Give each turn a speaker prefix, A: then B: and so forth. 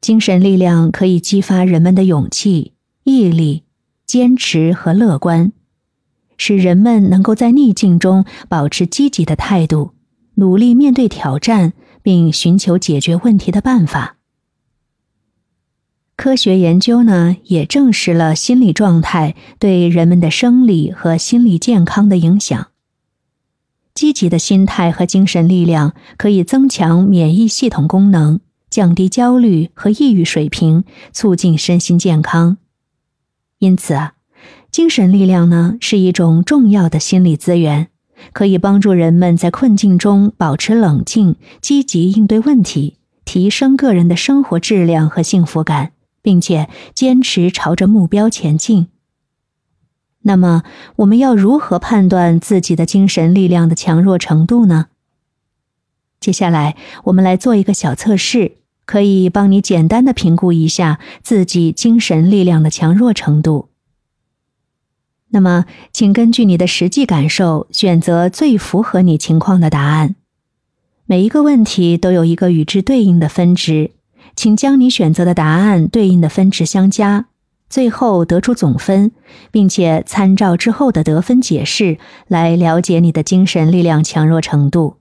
A: 精神力量可以激发人们的勇气、毅力、坚持和乐观，使人们能够在逆境中保持积极的态度，努力面对挑战，并寻求解决问题的办法。科学研究呢，也证实了心理状态对人们的生理和心理健康的影响。积极的心态和精神力量可以增强免疫系统功能，降低焦虑和抑郁水平，促进身心健康。因此啊，精神力量呢是一种重要的心理资源，可以帮助人们在困境中保持冷静，积极应对问题，提升个人的生活质量和幸福感。并且坚持朝着目标前进。那么，我们要如何判断自己的精神力量的强弱程度呢？接下来，我们来做一个小测试，可以帮你简单的评估一下自己精神力量的强弱程度。那么，请根据你的实际感受，选择最符合你情况的答案。每一个问题都有一个与之对应的分值。请将你选择的答案对应的分值相加，最后得出总分，并且参照之后的得分解释来了解你的精神力量强弱程度。